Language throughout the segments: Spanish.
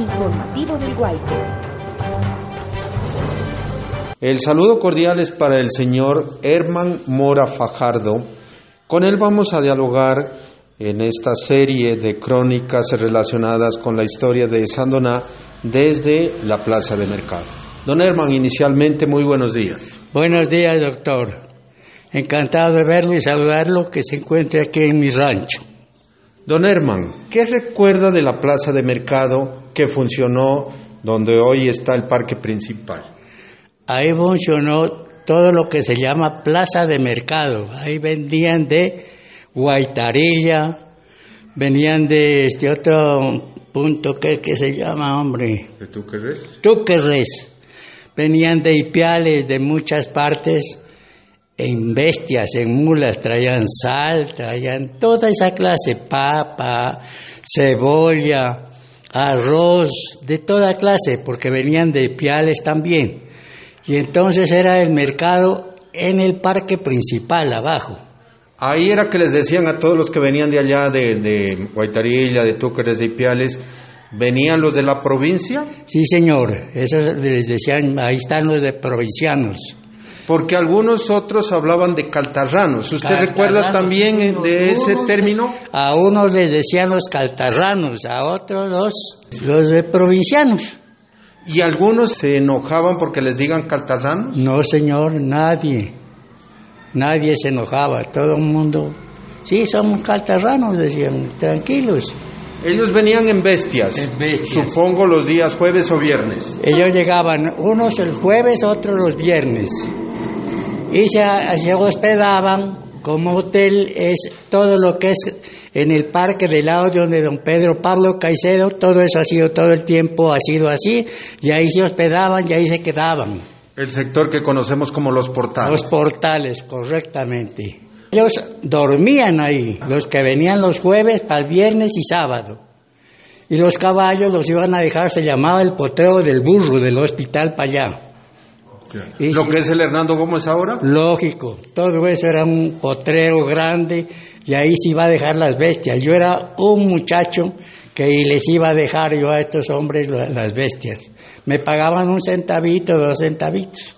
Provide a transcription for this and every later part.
informativo del Guayco. El saludo cordial es para el señor Herman Mora Fajardo. Con él vamos a dialogar en esta serie de crónicas relacionadas con la historia de Sandoná desde la Plaza de Mercado. Don Herman, inicialmente muy buenos días. Buenos días, doctor. Encantado de verlo y saludarlo que se encuentre aquí en mi rancho. Don Herman, ¿qué recuerda de la Plaza de Mercado que funcionó donde hoy está el parque principal? Ahí funcionó todo lo que se llama Plaza de Mercado. Ahí vendían de guaitarilla, venían de este otro punto que, que se llama, hombre. ¿De Túquerres? Túquerres. Venían de Ipiales, de muchas partes, en bestias, en mulas, traían sal, traían toda esa clase, papa, cebolla, arroz, de toda clase, porque venían de Ipiales también. Y entonces era el mercado en el parque principal, abajo. Ahí era que les decían a todos los que venían de allá, de, de Guaitarilla, de Túqueres, de Ipiales, ¿venían los de la provincia? Sí, señor, esos les decían, ahí están los de provincianos. Porque algunos otros hablaban de caltarranos. ¿Usted Caltarranos, recuerda también de ese unos- término? A unos les decían los caltarranos, a otros los, los de provincianos. ¿Y algunos se enojaban porque les digan caltarranos? No, señor, nadie. Nadie se enojaba, todo el mundo. Sí, somos caltarranos, decían, tranquilos. Ellos venían en bestias, En bestias. supongo los días jueves o viernes. Ellos llegaban, unos el jueves, otros los viernes. Y se, se hospedaban, como hotel es todo lo que es en el parque del lado de donde don Pedro Pablo Caicedo, todo eso ha sido todo el tiempo, ha sido así, y ahí se hospedaban y ahí se quedaban. El sector que conocemos como los portales. Los portales, correctamente. Ellos dormían ahí, los que venían los jueves para el viernes y sábado. Y los caballos los iban a dejar, se llamaba el potrero del burro del hospital para allá. Lo que es el Hernando Gómez ahora. Lógico, todo eso era un potrero grande y ahí se iba a dejar las bestias. Yo era un muchacho que les iba a dejar yo a estos hombres la- las bestias. Me pagaban un centavito, dos centavitos.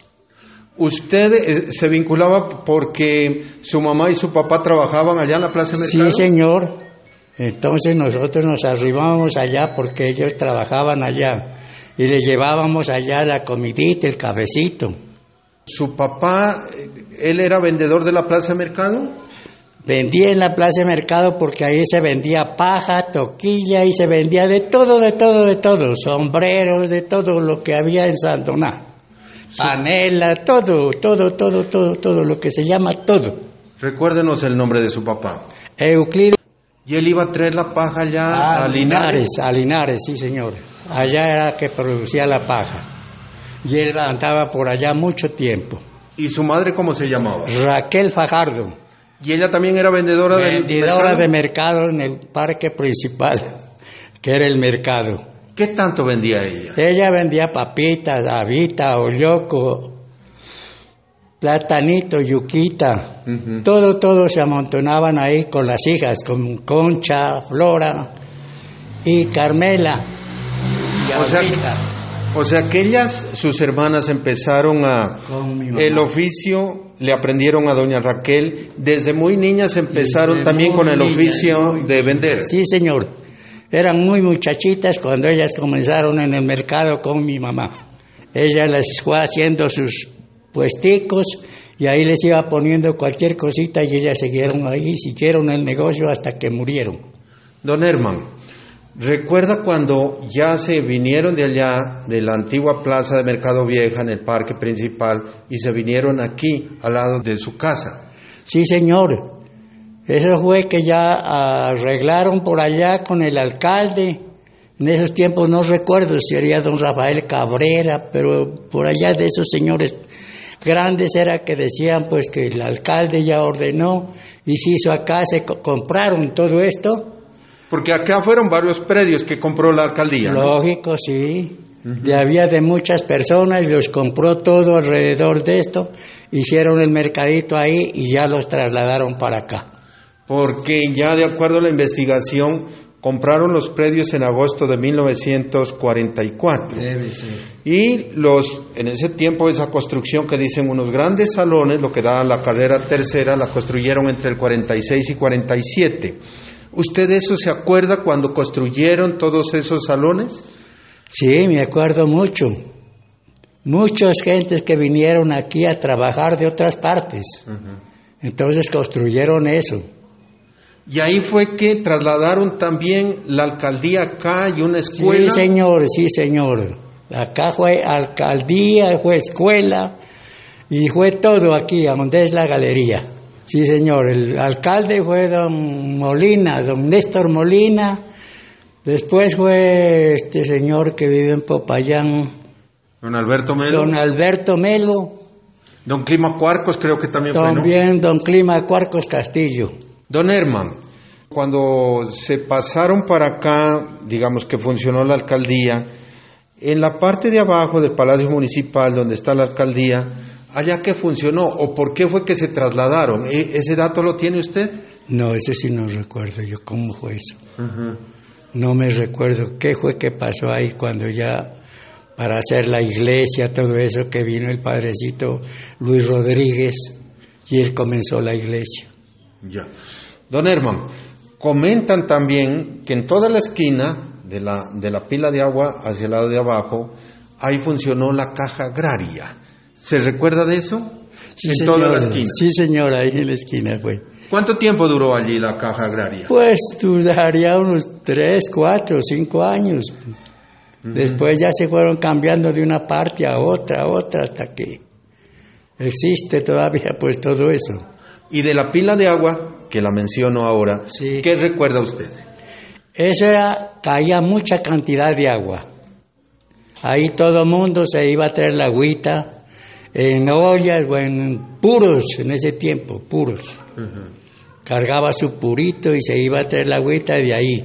Usted eh, se vinculaba porque su mamá y su papá trabajaban allá en la Plaza Mercado. Sí, señor. Entonces nosotros nos arribábamos allá porque ellos trabajaban allá y les llevábamos allá la comidita, el cafecito. Su papá, él era vendedor de la Plaza de Mercado. Vendía en la plaza de mercado porque ahí se vendía paja, toquilla y se vendía de todo, de todo, de todo. Sombreros, de todo lo que había en Sandoná. Panela, todo, todo, todo, todo, todo, lo que se llama todo. Recuérdenos el nombre de su papá. Euclides Y él iba a traer la paja allá a Linares. a Linares, sí señor. Allá era que producía la paja. Y él andaba por allá mucho tiempo. ¿Y su madre cómo se llamaba? Raquel Fajardo, ¿Y ella también era vendedora del vendedora mercado? de mercado en el parque principal, que era el mercado. ¿Qué tanto vendía ella? Ella vendía papitas, habita, olloco, platanito, yuquita. Todo, todo se amontonaban ahí con las hijas, con Concha, Flora y Carmela. Y O sea. O sea que ellas, sus hermanas, empezaron a... El oficio le aprendieron a doña Raquel. Desde muy niñas empezaron Desde también con el oficio de vender. Sí, señor. Eran muy muchachitas cuando ellas comenzaron en el mercado con mi mamá. Ella les fue haciendo sus puesticos y ahí les iba poniendo cualquier cosita y ellas siguieron ahí, siguieron el negocio hasta que murieron. Don Herman, ¿recuerda cuando ya se vinieron de allá, de la antigua plaza de Mercado Vieja, en el parque principal, y se vinieron aquí, al lado de su casa? Sí, señor. Eso fue que ya arreglaron por allá con el alcalde. En esos tiempos no recuerdo si sería don Rafael Cabrera, pero por allá de esos señores grandes era que decían pues que el alcalde ya ordenó y se hizo acá, se co- compraron todo esto. Porque acá fueron varios predios que compró la alcaldía. ¿no? Lógico, sí. Y había de muchas personas, los compró todo alrededor de esto, hicieron el mercadito ahí y ya los trasladaron para acá. Porque ya de acuerdo a la investigación, compraron los predios en agosto de 1944. Debe ser. Y los, en ese tiempo, esa construcción que dicen unos grandes salones, lo que da la carrera tercera, la construyeron entre el 46 y 47. ¿Usted eso se acuerda cuando construyeron todos esos salones? Sí, me acuerdo mucho. Muchas gentes que vinieron aquí a trabajar de otras partes. Entonces construyeron eso. Y ahí fue que trasladaron también la alcaldía acá y una escuela. Sí, señor, sí, señor. Acá fue alcaldía, fue escuela y fue todo aquí, a donde es la galería. Sí, señor. El alcalde fue don Molina, don Néstor Molina. Después fue este señor que vive en Popayán. Don Alberto Melo. Don Alberto Melo. Don Clima Cuarcos creo que también fue, ¿no? También don Clima Cuarcos Castillo. Don Herman, cuando se pasaron para acá, digamos que funcionó la alcaldía, en la parte de abajo del Palacio Municipal, donde está la alcaldía, allá que funcionó o por qué fue que se trasladaron. ¿E- ¿Ese dato lo tiene usted? No, ese sí no recuerdo yo cómo fue eso. No me recuerdo qué fue que pasó ahí cuando ya para hacer la iglesia, todo eso que vino el padrecito Luis Rodríguez y él comenzó la iglesia. Ya. Don Herman, comentan también que en toda la esquina de la, de la pila de agua hacia el lado de abajo, ahí funcionó la caja agraria. ¿Se recuerda de eso? en toda la esquina. Sí, señor, ahí en la esquina fue. ¿Cuánto tiempo duró allí la caja agraria? Pues duraría unos tres, cuatro, cinco años. Después ya se fueron cambiando de una parte a otra, a otra, hasta que existe todavía pues todo eso. Y de la pila de agua, que la menciono ahora, Sí. ¿qué recuerda usted? Eso era, caía mucha cantidad de agua. Ahí todo el mundo se iba a traer la agüita en ollas o en puros en ese tiempo, puros. Cargaba su purito y se iba a traer la agüita de ahí.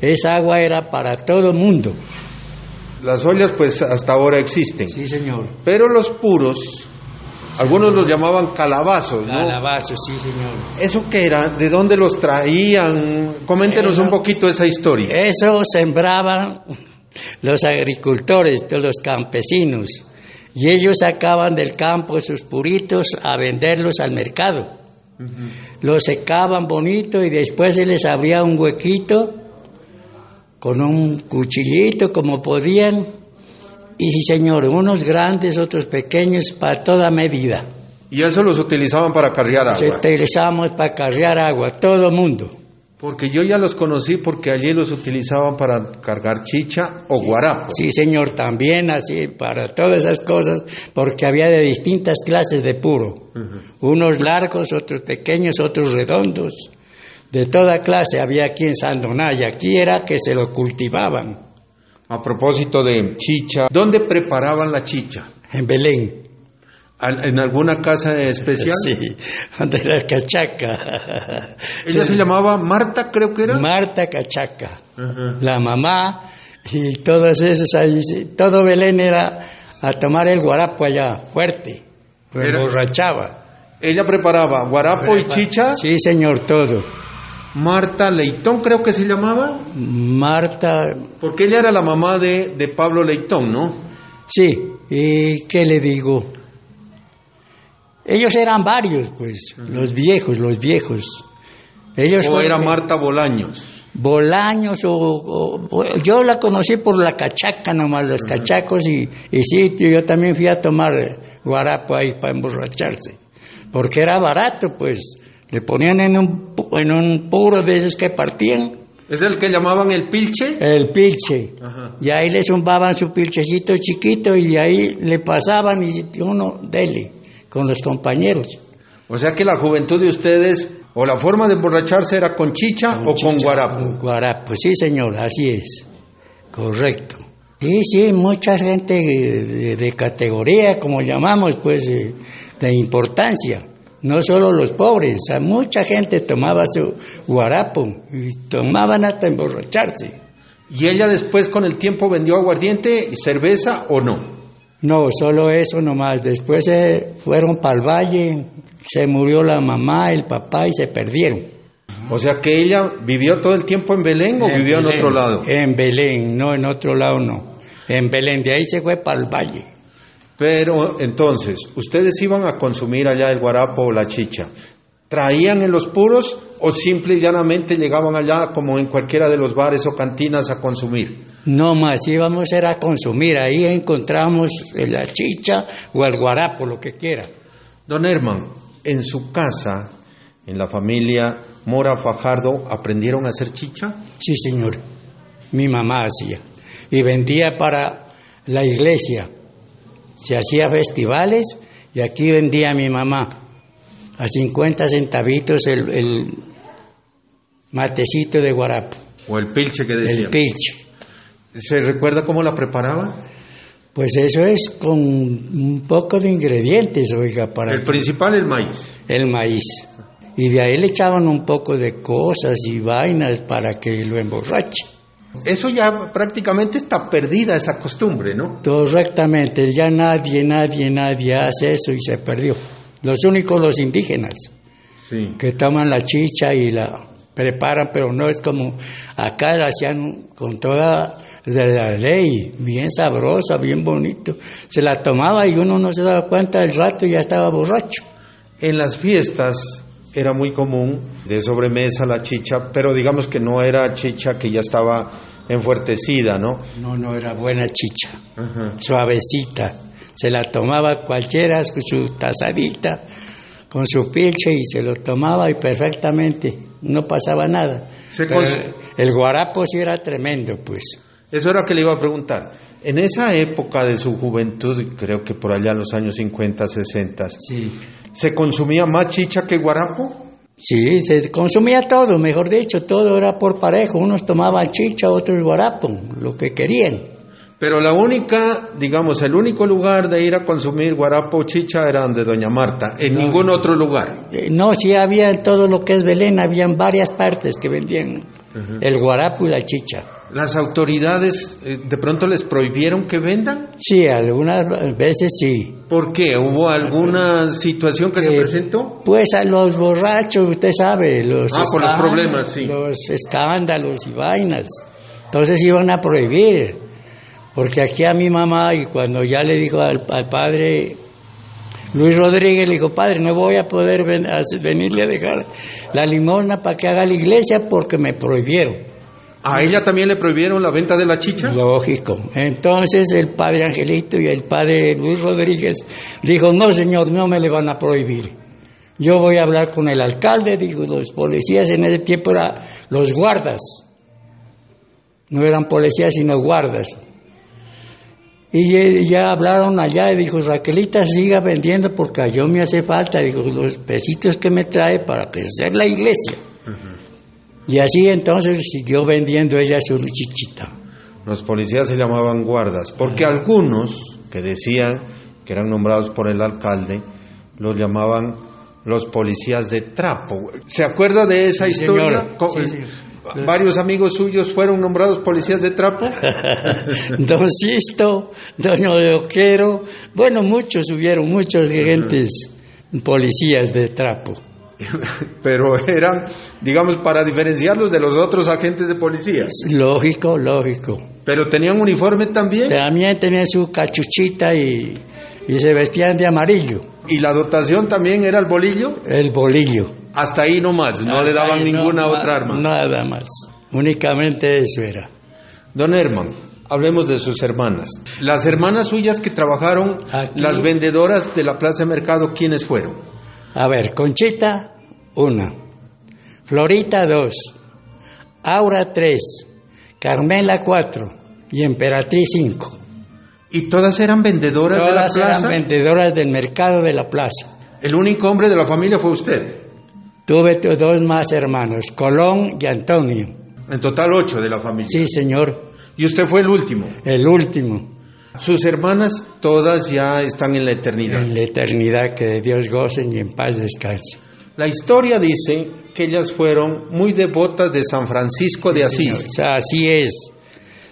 Esa agua era para todo el mundo. Las ollas pues hasta ahora existen, Sí, señor. pero los puros, algunos los llamaban calabazos, ¿no? Calabazos, sí, señor. ¿Eso qué era? ¿De dónde los traían? Coméntenos Eso- un poquito esa historia. Eso sembraban los agricultores, los campesinos, y ellos sacaban del campo sus puritos a venderlos al mercado. Los secaban bonito y después se les abría un huequito con un cuchillito como podían. Y sí, señor, unos grandes, otros pequeños, para toda medida. Y eso los utilizaban para cargar Se agua. utilizamos para cargar agua, todo el mundo. Porque yo ya los conocí porque allí los utilizaban para cargar chicha o guarapo. Sí, señor, también así, para todas esas cosas, porque había de distintas clases de puro. Unos largos, otros pequeños, otros redondos. De toda clase había aquí en Sandonaya. Aquí era que se lo cultivaban, A propósito de chicha, ¿dónde preparaban la chicha? en Belén. ¿Al- ¿En alguna casa especial? Sí, de la cachaca. Ella se llamaba Marta, creo que era. Marta Cachaca, Ajá. la mamá y todos esos ahí. Todo Belén era a tomar el guarapo allá, fuerte. Era- emborrachaba. Ella preparaba guarapo y chicha. Sí, señor, todo. Marta Leitón, creo que se llamaba. Marta, Porque ella era la mamá de, de Pablo Leitón, ¿no? sí, ¿y qué le digo? Ellos eran varios, pues, los viejos, los viejos. Ellos O era Marta Bolaños. Bolaños, o, o- o- yo la conocí por la cachaca nomás, los cachacos, y, y sí, yo también fui a tomar guarapo ahí para emborracharse, porque era barato, pues, le ponían en un, en un puro de esos que partían, ¿Es el que llamaban el pilche? el pilche. Ajá. Y ahí le zumbaban su pilchecito chiquito y ahí le pasaban y uno dele con los compañeros. O sea que la juventud de ustedes, o la forma de emborracharse era con chicha o con guarapo. Con guarapo, sí señor, así es. Correcto. Sí, sí, mucha gente de, de- de categoría, como llamamos, pues, de, de importancia. No solo los pobres, a mucha gente tomaba su guarapo y tomaban hasta emborracharse. ¿Y ella después con el tiempo vendió aguardiente y cerveza o no? No, solo eso nomás. Después se fueron para el valle, se murió la mamá, el papá y se perdieron. O sea que ella vivió todo el tiempo en Belén o vivió en otro lado. En Belén, no, en otro lado no. En Belén, de ahí se fue para el valle. Pero entonces, ustedes iban a consumir allá el guarapo o la chicha. ¿Traían en los puros o simple y llanamente llegaban allá como en cualquiera de los bares o cantinas a consumir? No más, íbamos era a consumir, ahí encontramos la chicha o el guarapo, lo que quiera. Don Herman, en su casa, en la familia Mora Fajardo, ¿aprendieron a hacer chicha? Sí, señor. Mi mamá hacía. Y vendía para la iglesia. Se hacía festivales y aquí vendía mi mamá. A 50 centavitos el, el matecito de guarapo, ¿O el pilche que decían? el pilche. ¿Se recuerda cómo la preparaba? Pues eso es con un poco de ingredientes, oiga, para El principal, el maíz. el maíz. Y de ahí le echaban un poco de cosas y vainas para que lo emborrache. Eso ya prácticamente está perdida esa costumbre, ¿no? Correctamente, ya nadie, nadie, nadie hace eso y se perdió. Los únicos los indígenas Sí. que toman la chicha y la preparan, pero no es como acá la hacían con toda de la ley, bien sabrosa, bien bonito. Se la tomaba y uno no se daba cuenta del rato y ya estaba borracho. En las fiestas era muy común de sobremesa la chicha, pero digamos que no era chicha que ya estaba enfuertecida, ¿no? No, no era buena chicha, suavecita. Se la tomaba cualquiera con su tazadita, con su pilche y se lo tomaba y perfectamente, no pasaba nada. Se Pero cons- el guarapo sí era tremendo, pues. Eso era que le iba a preguntar. En esa época de su juventud, creo que por allá en los años 50, 60, Sí. ¿se consumía más chicha que guarapo? Sí, se consumía todo, mejor dicho, todo era por parejo. Unos tomaban chicha, otros guarapo, lo que querían. Pero la única, digamos, el único lugar de ir a consumir guarapo o chicha era donde Doña Marta, en ningún otro lugar. Eh, No, sí había en todo lo que es Belén, habían varias partes que vendían el guarapo y la chicha. ¿Las autoridades eh, de pronto les prohibieron que vendan? Sí, algunas veces sí. ¿Por qué? ¿Hubo alguna situación que se Eh, presentó? Pues a los borrachos, usted sabe, los, Ah, por los problemas, sí. los escándalos y vainas. Entonces iban a prohibir. Porque aquí a mi mamá, y cuando ya le dijo al, al padre Luis Rodríguez, le dijo, padre, no voy a poder ven- a- venirle a dejar la limosna para que haga la iglesia porque me prohibieron. ¿A ella también le prohibieron la venta de la chicha? Lógico. Entonces el padre Angelito y el padre Luis Rodríguez dijo, no señor, no me le van a prohibir. Yo voy a hablar con el alcalde, dijo, los policías en ese tiempo eran los guardas. No eran policías, sino guardas. Y ya hablaron allá y dijo, Raquelita, siga vendiendo porque a yo me hace falta, dijo, los pesitos que me trae para crecer la iglesia. Y así entonces siguió vendiendo ella su chichita. Los policías se llamaban guardas, porque algunos que decían que eran nombrados por el alcalde, los llamaban los policías de trapo. ¿Se acuerda de esa Sí, historia? Sí, sí. ¿Varios amigos suyos fueron nombrados policías de trapo? Don Sisto, Don Oquero, bueno, muchos hubieron, muchos gentes policías de trapo. Pero eran, digamos, para diferenciarlos de los otros agentes de policía. Lógico, lógico. Pero tenían uniforme también. También tenían su cachuchita y, y se vestían de amarillo, Y la dotación también era el bolillo. el bolillo. Hasta ahí nomás, no le daban no, ninguna otra arma. Nada más, únicamente eso era. Don Herman, hablemos de sus hermanas. Las hermanas suyas que trabajaron, Aquí. las vendedoras de la plaza de mercado, ¿quiénes fueron? A ver, Conchita, una. Florita, dos. Aura, tres. Carmela, cuatro. Y Emperatriz, cinco. ¿Y todas eran vendedoras Todas de la plaza? eran vendedoras del mercado de la plaza. El único hombre de la familia fue usted. Tuve dos más hermanos, Colón y Antonio. En total ocho de la familia. Sí, señor, Y usted fue el último. el último. Sus hermanas todas ya están en la eternidad. En la eternidad que de Dios gocen y en paz descansen. La historia dice que ellas fueron muy devotas de San Francisco de Asís. así es.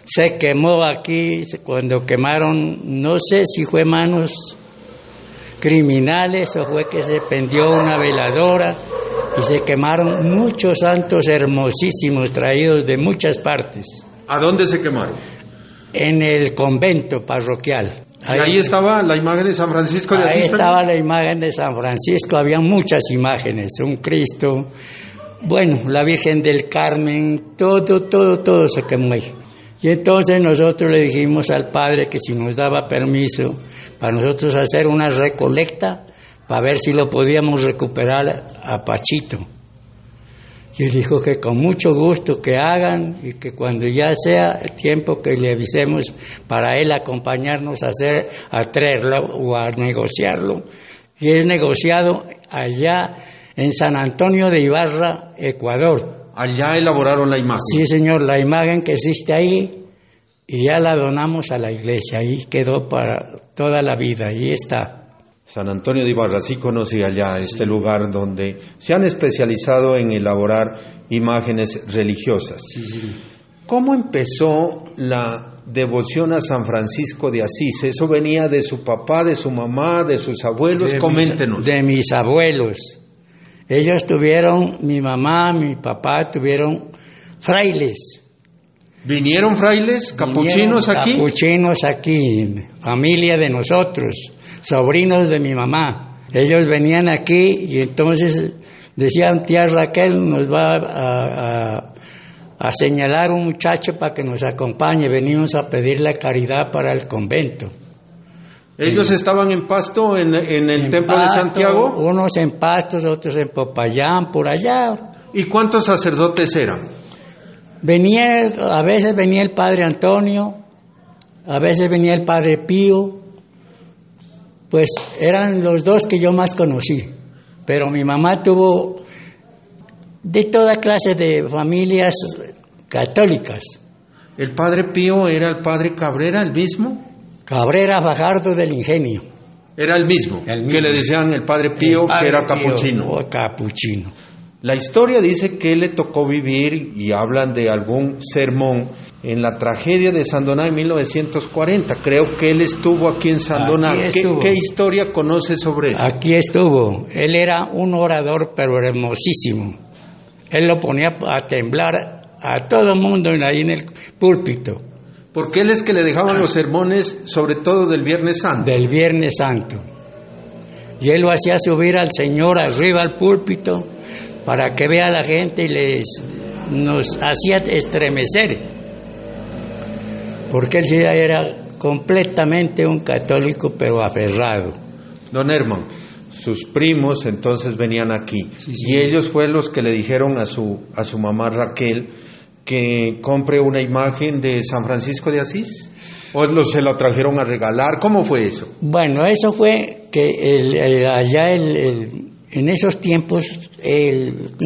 Se quemó aquí, cuando quemaron, no sé si fue manos criminales, o fue que se pendió una veladora y se quemaron muchos santos hermosísimos traídos de muchas partes. ¿A dónde se quemaron? En el convento parroquial. Ahí, ¿Y ahí estaba la imagen de San Francisco de Asís. Ahí estaba la imagen de San Francisco, había muchas imágenes, un Cristo, bueno, la Virgen del Carmen, todo, todo, todo se quemó ahí. Y entonces nosotros le dijimos al Padre que si nos daba permiso para nosotros hacer una recolecta para ver si lo podíamos recuperar a Pachito. Y dijo que con mucho gusto que hagan y que cuando ya sea el tiempo que le avisemos para él acompañarnos a hacer, a traerlo o a negociarlo. Y es negociado allá en San Antonio de Ibarra, Ecuador. Allá elaboraron la imagen. Sí, señor, la imagen que existe ahí y ya la donamos a la iglesia. Ahí quedó para toda la vida, ahí está. San Antonio de Ibarra, sí conocí allá este lugar donde se han especializado en elaborar imágenes religiosas. ¿Cómo empezó la devoción a San Francisco de Asís? ¿Eso venía de su papá, de su mamá, de sus abuelos? Coméntenos. de mis abuelos. Ellos tuvieron, mi mamá, mi papá tuvieron frailes. ¿Vinieron frailes, capuchinos aquí? Capuchinos aquí, familia de nosotros sobrinos de mi mamá. Ellos venían aquí y entonces decían, tía Raquel nos va a, a, señalar un muchacho para que nos acompañe. Venimos a pedir la caridad para el convento. ¿Ellos estaban en Pasto, en, el Templo de Santiago? Unos en Pastos, otros en Popayán, por allá. ¿Y cuántos sacerdotes eran? Venía, a veces venía el Padre Antonio, a veces venía el Padre Pío, pues eran los dos que yo más conocí. Pero mi mamá tuvo de toda clase de familias católicas. ¿El padre Pío era el padre Cabrera, el mismo? Cabrera Fajardo del Ingenio. Era el mismo, que le decían el padre Pío, que era capuchino. capuchino. La historia dice que le tocó vivir, y hablan de algún sermón, en la tragedia de Sandoná en 1940. Creo que él estuvo aquí en Sandoná. ¿Qué, historia conoce sobre eso? Aquí estuvo. Él era un orador, pero hermosísimo. Él lo ponía a temblar a todo el mundo ahí en el púlpito. Porque él es que le dejaban los sermones, sobre todo del Viernes Santo. Del Viernes Santo. Y él lo hacía subir al Señor arriba al púlpito para que vea a la gente y les nos hacía estremecer, porque él ya era completamente un católico pero aferrado. Don Herman, sus primos entonces venían aquí y ellos fueron los que le dijeron a su a su mamá Raquel que compre una imagen de San Francisco de Asís. ¿O se lo trajeron a regalar? ¿Cómo fue eso? Bueno, eso fue que allá el, en esos tiempos,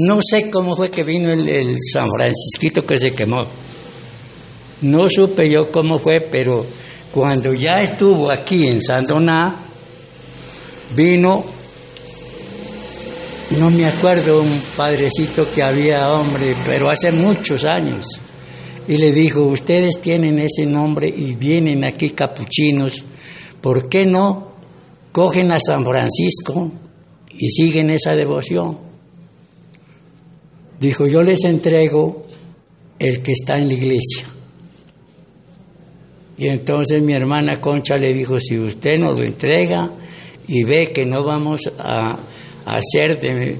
no sé cómo fue que vino el, San Francisquito que se quemó. No supe yo cómo fue, pero cuando ya estuvo aquí en Sandoná, vino, no me acuerdo, un padrecito que había, hombre, pero hace muchos años, y le dijo, ustedes tienen ese nombre y vienen aquí capuchinos, ¿por qué no cogen a San Francisco y siguen esa devoción. Dijo, yo les entrego el que está en la iglesia. Y entonces mi hermana Concha le dijo, si usted nos lo entrega y ve que no vamos a, hacer de,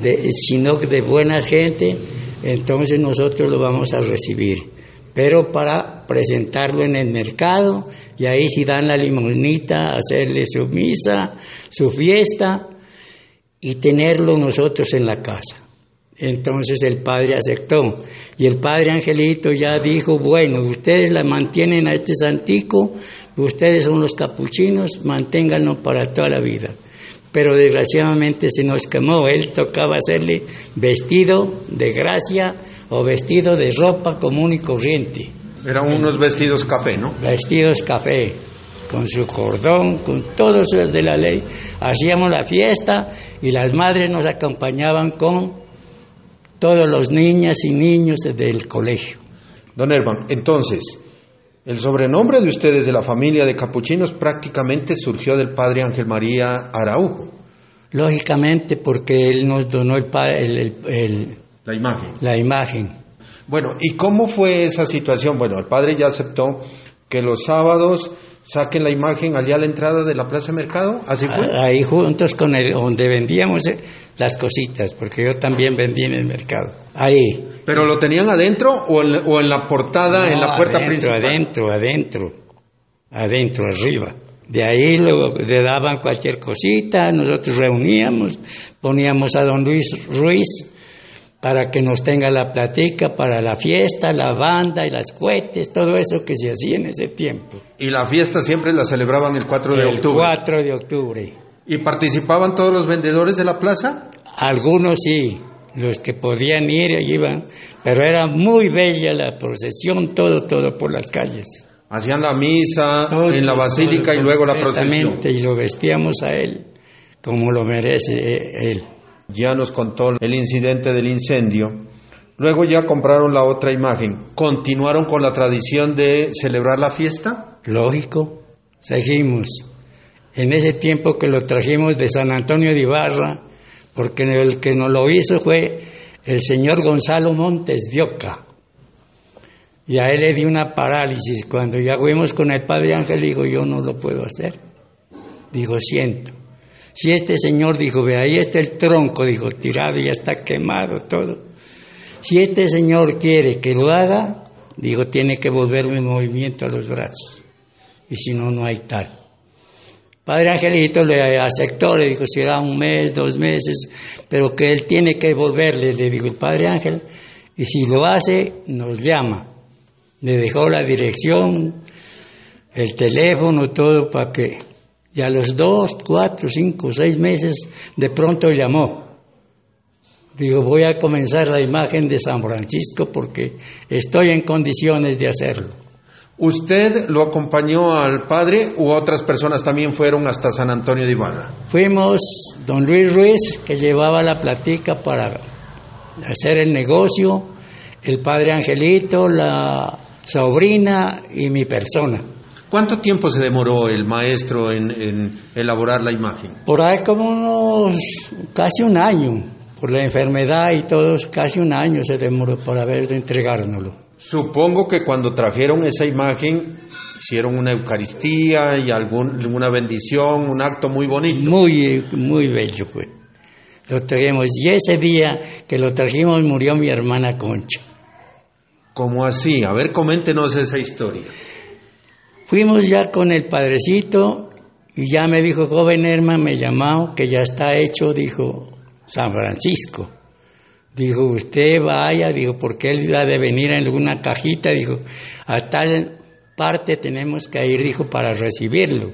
de, sino de buena gente, entonces nosotros lo vamos a recibir. Pero para presentarlo en el mercado, y ahí si dan la limonita, hacerle su misa, su fiesta, y tenerlo nosotros en la casa. Entonces el padre aceptó y el padre Angelito ya dijo, bueno, ustedes la mantienen a este santico, ustedes son los capuchinos, manténganlo para toda la vida. Pero desgraciadamente se nos quemó, él tocaba hacerle vestido de gracia o vestido de ropa común y corriente. Eran unos vestidos café, ¿no? Vestidos café con su cordón, con todo eso de la ley. Hacíamos la fiesta y las madres nos acompañaban con todos los niñas y niños del colegio. Don Herman, entonces, El sobrenombre de ustedes de la familia de capuchinos prácticamente surgió del padre Ángel María Araujo. Lógicamente porque él nos donó el, el- el- el- La imagen. la imagen. Bueno, ¿y cómo fue esa situación? Bueno, el padre ya aceptó que los sábados saquen la imagen allá a la entrada de la Plaza Mercado. ¿Así fue? A- Ahí juntos con el donde vendíamos eh, las cositas, porque yo también vendí en el mercado. Ahí. ¿Pero lo tenían adentro o en, o en la portada, en la puerta adentro, principal? Adentro, adentro, adentro, arriba. De ahí luego le daban cualquier cosita, nosotros reuníamos, poníamos a don Luis Ruiz para que nos tenga la platica para la fiesta, la banda y las cohetes, todo eso que se hacía en ese tiempo. Y la fiesta siempre la celebraban el 4 de el octubre. 4 de octubre. ¿Y participaban todos los vendedores de la plaza? Algunos sí, los que podían ir iban, pero era muy bella la procesión, todo, todo por las calles. Hacían la misa Todo, en la basílica todo, y luego la procesión. completamente, Y lo vestíamos a él como lo merece eh, él. Ya nos contó el incidente del incendio. Luego ya compraron la otra imagen. ¿Continuaron con la tradición de celebrar la fiesta? Lógico, seguimos. En ese tiempo que lo trajimos de San Antonio de Ibarra, porque el que nos lo hizo fue el señor Gonzalo Montes de Oca. Y a él le dio una parálisis. Cuando ya fuimos con el Padre Ángel, dijo, yo no lo puedo hacer. Dijo, siento. Si este señor dijo, ve, ahí está el tronco, dijo, tirado, ya está quemado todo. Si este señor quiere que lo haga, dijo, tiene que volverme en movimiento a los brazos. Y si no, no hay tal. Padre Angelito le aceptó, le dijo, será un mes, dos meses, pero que él tiene que volverle, le dijo el Padre Ángel, y si lo hace, nos llama. Le dejó la dirección, el teléfono, todo para que... Y a los dos, cuatro, cinco, seis meses, de pronto llamó. Digo, voy a comenzar la imagen de San Francisco porque estoy en condiciones de hacerlo. ¿Usted lo acompañó al padre u otras personas también fueron hasta San Antonio de Ibarra? Fuimos don Luis Ruiz, que llevaba la platica para hacer el negocio, el padre Angelito, la sobrina y mi persona. ¿Cuánto tiempo se demoró el maestro en, en elaborar la imagen? Por ahí como unos, casi un año, por la enfermedad y todo, casi un año se demoró para haber de entregárnoslo. Supongo que cuando trajeron esa imagen hicieron una Eucaristía y algún, una bendición, un acto muy bonito. Muy, muy bello fue. Lo trajimos y ese día que lo trajimos murió mi hermana Concha. ¿Cómo así? A ver, coméntenos esa historia. Fuimos ya con el padrecito y ya me dijo, joven Herman, me llamó, que ya está hecho, dijo, San Francisco. Dijo, usted vaya, dijo, porque él ha de venir en alguna cajita, dijo, a tal parte tenemos que ir, dijo, para recibirlo.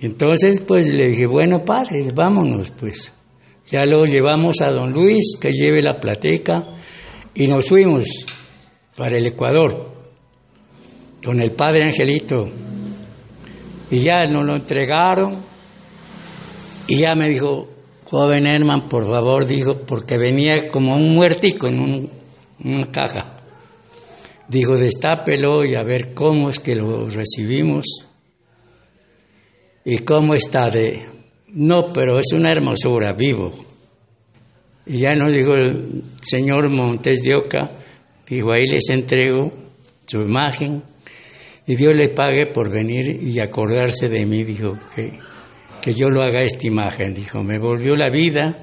Entonces, pues le dije, bueno, padre, vámonos, pues. Ya lo llevamos a don Luis, que lleve la plateca, y nos fuimos para el Ecuador con el padre Angelito. Y ya nos lo entregaron, y ya me dijo, joven Herman, por favor, dijo, porque venía como un muertico en un- una caja. Dijo, destápelo y a ver cómo es que lo recibimos y cómo está de... No, pero es una hermosura, vivo. Y ya nos dijo el señor Montes de Oca, dijo, ahí les entrego su imagen y Dios le pague por venir y acordarse de mí, dijo, que, que yo lo haga esta imagen, dijo, me volvió la vida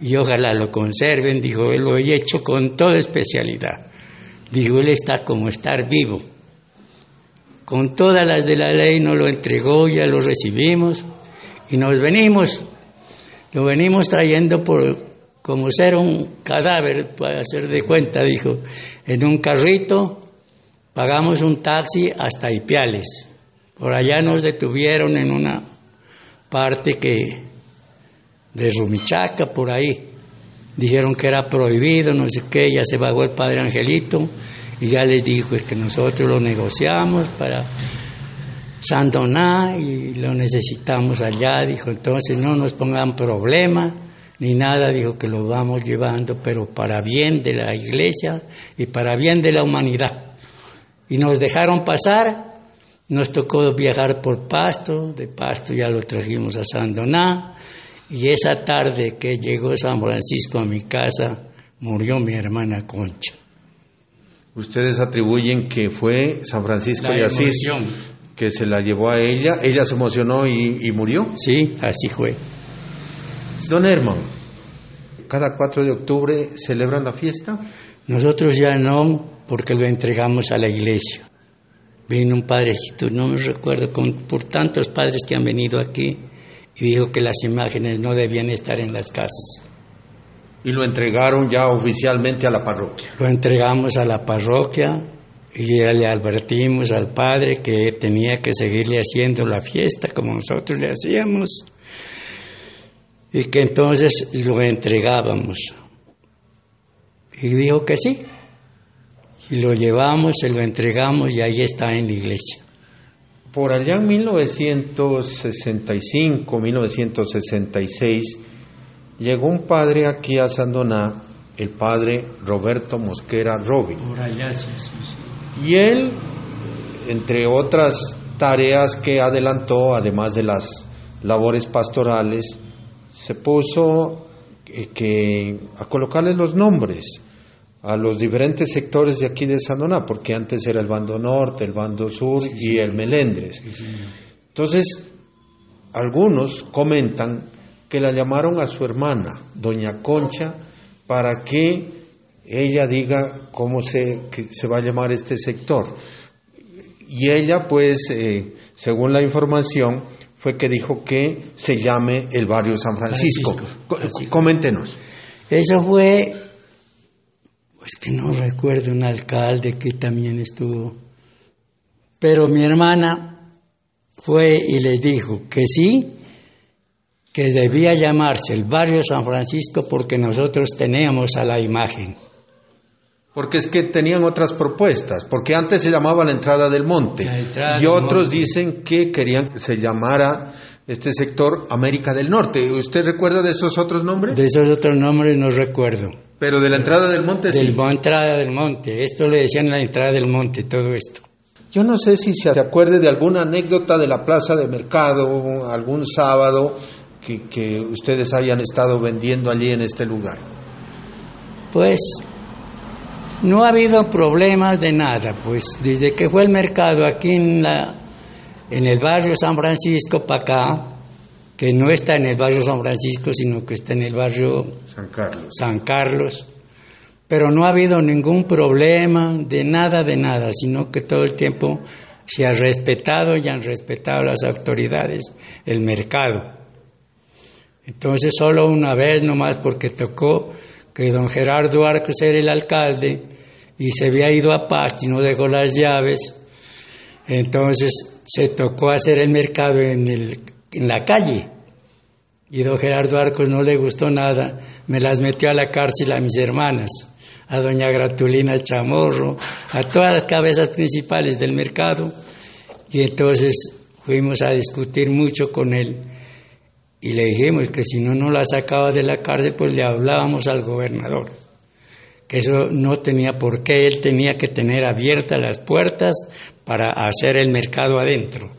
y ojalá lo conserven, dijo, él lo he hecho con toda especialidad. Dijo, él está como estar vivo. Con todas las de la ley nos lo entregó, ya lo recibimos y nos venimos. Lo venimos trayendo por como ser un cadáver, para hacer de cuenta, dijo, en un carrito, pagamos un taxi hasta Ipiales. Por allá nos detuvieron en una parte que de Rumichaca, por ahí. Dijeron que era prohibido, no sé qué, ya se bajó el padre Angelito y ya les dijo es que nosotros lo negociamos para Sandoná y lo necesitamos allá, dijo, entonces no nos pongan problema ni nada, dijo que lo vamos llevando, pero para bien de la iglesia y para bien de la humanidad. Y nos dejaron pasar, nos tocó viajar por Pasto, de Pasto ya lo trajimos a Sandoná, y esa tarde que llegó San Francisco a mi casa, murió mi hermana Concha. Ustedes atribuyen que fue San Francisco de Asís que se la llevó a ella, ella se emocionó y, murió. Sí, así fue. Don Herman, ¿cada 4 de octubre celebran la fiesta? Nosotros ya no, porque lo entregamos a la iglesia. Vino un padrecito, no me recuerdo, por tantos padres que han venido aquí, y dijo que las imágenes no debían estar en las casas y lo entregaron ya oficialmente a la parroquia. Lo entregamos a la parroquia y ya le advertimos al padre que tenía que seguirle haciendo la fiesta como nosotros le hacíamos y que entonces lo entregábamos. Y dijo que sí. Y lo llevamos, se lo entregamos y ahí está en la iglesia. Por allá en 1965, 1966, llegó un padre aquí a Sandoná, el padre Roberto Mosquera Robin. Y él, entre otras tareas que adelantó, además de las labores pastorales, se puso eh, que, a colocarles los nombres a los diferentes sectores de aquí de Sandoná, porque antes era el bando norte, el bando sur y el Melendres. Entonces, algunos comentan que la llamaron a su hermana, doña Concha, para que ella diga cómo se, se va a llamar este sector. Y ella, pues, eh, según la información, fue que dijo que se llame el barrio San Francisco. Coméntenos. Eso fue, pues que no recuerdo, un alcalde que también estuvo. Pero mi hermana fue y le dijo que sí, que debía llamarse el barrio San Francisco porque nosotros teníamos a la imagen. Porque es que tenían otras propuestas, porque antes se llamaba la entrada del monte y otros dicen que querían que se llamara este sector América del Norte. ¿Usted recuerda de esos otros nombres? De esos otros nombres no recuerdo. Pero de la entrada del monte sí. De la entrada del monte, esto le decían la entrada del monte, todo esto. Yo no sé si se acuerde de alguna anécdota de la plaza de mercado, algún sábado, que, ustedes hayan estado vendiendo allí en este lugar? Pues no ha habido problemas de nada, pues desde que fue el mercado aquí en, la, en el barrio San Francisco para acá, que no está en el barrio San Francisco, sino que está en el barrio San Carlos. San Carlos. Pero no ha habido ningún problema de nada, de nada, sino que todo el tiempo se ha respetado y han respetado las autoridades el mercado. Entonces solo una vez nomás porque tocó que don Gerardo Arcos era el alcalde y se había ido a paz y no dejó las llaves, entonces se tocó hacer el mercado en, el, en la calle. Y don Gerardo Arcos no le gustó nada, me las metió a la cárcel a mis hermanas, a doña Gratulina Chamorro, a todas las cabezas principales del mercado. Y entonces fuimos a discutir mucho con él y le dijimos que si no nos la sacaba de la cárcel, pues le hablábamos al gobernador, que eso no tenía por qué, él tenía que tener abiertas las puertas para hacer el mercado adentro.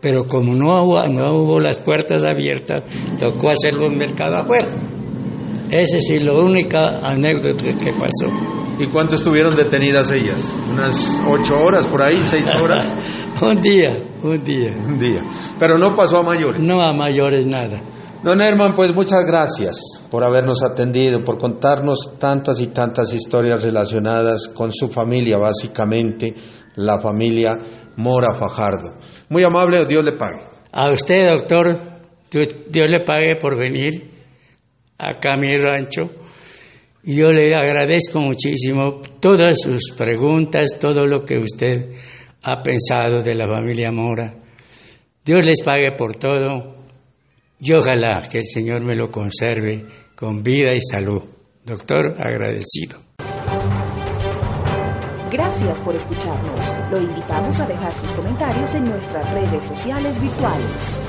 Pero como no hubo, no hubo las puertas abiertas, tocó hacerlo el mercado afuera. Esa es la única anécdota que pasó. ¿Y cuánto estuvieron detenidas ellas? ¿Unas ocho horas por ahí, seis horas? un día, un día. Un día. Pero no pasó a mayores. No a mayores nada. Don Herman, pues muchas gracias por habernos atendido, por contarnos tantas y tantas historias relacionadas con su familia, básicamente la familia Mora Fajardo. Muy amable, Dios le pague. A usted, doctor, Dios le pague por venir acá a mi rancho y yo le agradezco muchísimo todas sus preguntas, todo lo que usted ha pensado de la familia Mora. Dios les pague por todo y ojalá que el Señor me lo conserve con vida y salud. Doctor, agradecido. Gracias por escucharnos. Lo invitamos a dejar sus comentarios en nuestras redes sociales virtuales.